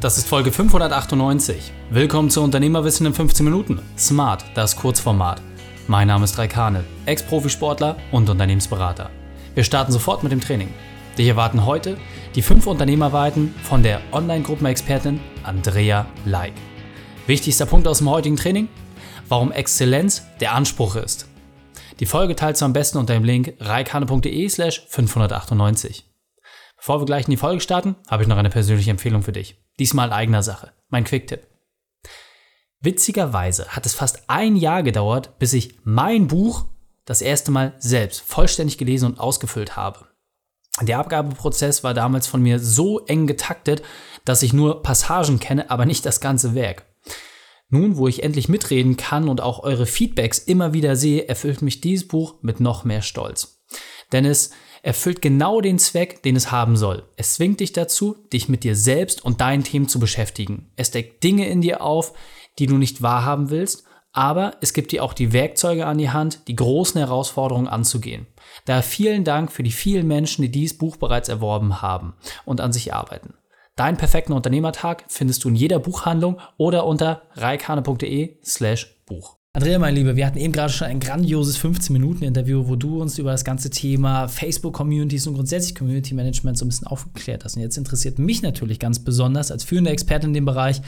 Das ist Folge 598. Willkommen zu Unternehmerwissen in 15 Minuten. Smart, das Kurzformat. Mein Name ist Raikane, Ex-Profisportler und Unternehmensberater. Wir starten sofort mit dem Training. Dich erwarten heute die fünf Unternehmerweiten von der Online-Gruppenexpertin Andrea Leik. Wichtigster Punkt aus dem heutigen Training? Warum Exzellenz der Anspruch ist. Die Folge teilst du am besten unter dem Link reikane.de slash 598. Bevor wir gleich in die Folge starten, habe ich noch eine persönliche Empfehlung für dich. Diesmal eigener Sache. Mein Quick-Tipp. Witzigerweise hat es fast ein Jahr gedauert, bis ich mein Buch das erste Mal selbst vollständig gelesen und ausgefüllt habe. Der Abgabeprozess war damals von mir so eng getaktet, dass ich nur Passagen kenne, aber nicht das ganze Werk. Nun, wo ich endlich mitreden kann und auch eure Feedbacks immer wieder sehe, erfüllt mich dieses Buch mit noch mehr Stolz. Denn es erfüllt genau den Zweck, den es haben soll. Es zwingt dich dazu, dich mit dir selbst und deinen Themen zu beschäftigen. Es deckt Dinge in dir auf, die du nicht wahrhaben willst, aber es gibt dir auch die Werkzeuge an die Hand, die großen Herausforderungen anzugehen. Daher vielen Dank für die vielen Menschen, die dieses Buch bereits erworben haben und an sich arbeiten. Deinen perfekten Unternehmertag findest du in jeder Buchhandlung oder unter reikane.de slash Buch. Andrea, mein Lieber, wir hatten eben gerade schon ein grandioses 15-Minuten-Interview, wo du uns über das ganze Thema Facebook-Communities und grundsätzlich Community-Management so ein bisschen aufgeklärt hast. Und jetzt interessiert mich natürlich ganz besonders als führende Expertin in dem Bereich,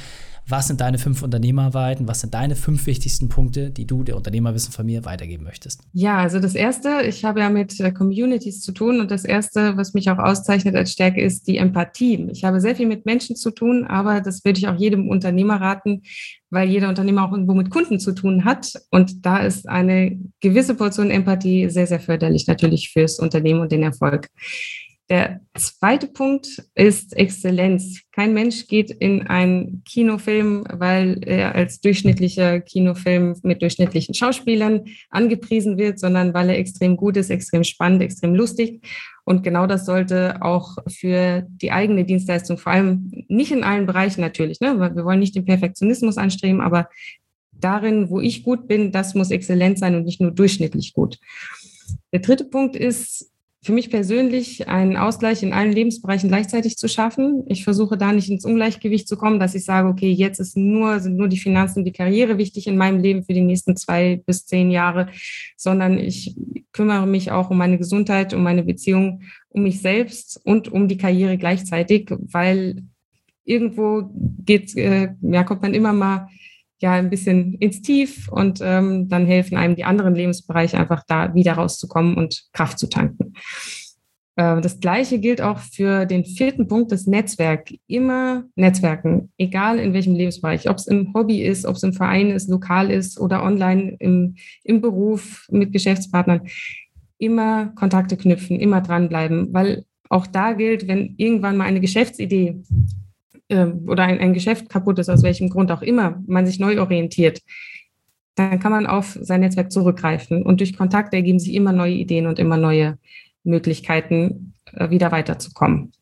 was sind deine fünf Unternehmerweiten? Was sind deine fünf wichtigsten Punkte, die du der Unternehmerwissen von mir weitergeben möchtest? Ja, also das erste, ich habe ja mit äh, Communities zu tun und das erste, was mich auch auszeichnet als Stärke, ist die Empathie. Ich habe sehr viel mit Menschen zu tun, aber das würde ich auch jedem Unternehmer raten, weil jeder Unternehmer auch irgendwo mit Kunden zu tun hat. Und da ist eine gewisse Portion Empathie sehr, sehr förderlich natürlich fürs Unternehmen und den Erfolg. Der zweite Punkt ist Exzellenz. Kein Mensch geht in einen Kinofilm, weil er als durchschnittlicher Kinofilm mit durchschnittlichen Schauspielern angepriesen wird, sondern weil er extrem gut ist, extrem spannend, extrem lustig. Und genau das sollte auch für die eigene Dienstleistung, vor allem nicht in allen Bereichen natürlich, ne? wir wollen nicht den Perfektionismus anstreben, aber darin, wo ich gut bin, das muss exzellent sein und nicht nur durchschnittlich gut. Der dritte Punkt ist, für mich persönlich einen Ausgleich in allen Lebensbereichen gleichzeitig zu schaffen. Ich versuche da nicht ins Ungleichgewicht zu kommen, dass ich sage, okay, jetzt ist nur, sind nur die Finanzen und die Karriere wichtig in meinem Leben für die nächsten zwei bis zehn Jahre, sondern ich kümmere mich auch um meine Gesundheit, um meine Beziehung, um mich selbst und um die Karriere gleichzeitig, weil irgendwo geht, äh, ja, kommt man immer mal ja ein bisschen ins Tief und ähm, dann helfen einem die anderen Lebensbereiche einfach da wieder rauszukommen und Kraft zu tanken. Äh, das Gleiche gilt auch für den vierten Punkt, das Netzwerk. Immer Netzwerken, egal in welchem Lebensbereich, ob es im Hobby ist, ob es im Verein ist, lokal ist oder online im, im Beruf mit Geschäftspartnern. Immer Kontakte knüpfen, immer dranbleiben, weil auch da gilt, wenn irgendwann mal eine Geschäftsidee äh, oder ein, ein Geschäft kaputt ist, aus welchem Grund auch immer, man sich neu orientiert, dann kann man auf sein Netzwerk zurückgreifen. Und durch Kontakte ergeben sich immer neue Ideen und immer neue Möglichkeiten, äh, wieder weiterzukommen.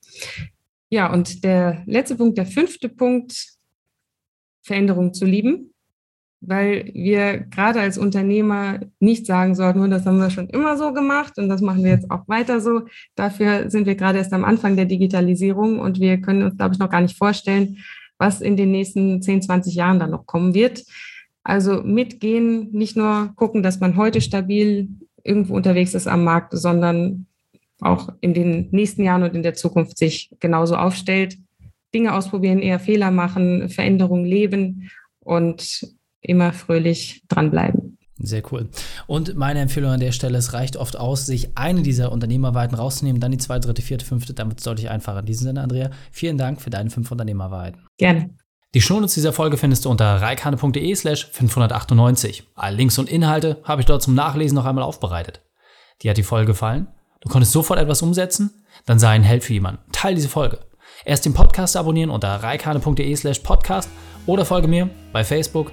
Ja, und der letzte Punkt, der fünfte Punkt, Veränderung zu lieben weil wir gerade als Unternehmer nicht sagen sollten, das haben wir schon immer so gemacht und das machen wir jetzt auch weiter so. Dafür sind wir gerade erst am Anfang der Digitalisierung und wir können uns, glaube ich, noch gar nicht vorstellen, was in den nächsten 10, 20 Jahren dann noch kommen wird. Also mitgehen, nicht nur gucken, dass man heute stabil irgendwo unterwegs ist am Markt, sondern auch in den nächsten Jahren und in der Zukunft sich genauso aufstellt. Dinge ausprobieren, eher Fehler machen, Veränderungen leben und immer fröhlich dranbleiben. Sehr cool. Und meine Empfehlung an der Stelle, es reicht oft aus, sich eine dieser Unternehmerweiten rauszunehmen, dann die zweite, dritte, vierte, fünfte, damit es deutlich einfacher. In diesem Sinne, Andrea, vielen Dank für deine fünf Unternehmerweiten. Gerne. Die Shownotes dieser Folge findest du unter reikane.de slash 598. Alle Links und Inhalte habe ich dort zum Nachlesen noch einmal aufbereitet. Dir hat die Folge gefallen? Du konntest sofort etwas umsetzen? Dann sei ein Held für jemanden. Teil diese Folge. Erst den Podcast abonnieren unter reikane.de slash podcast oder folge mir bei Facebook,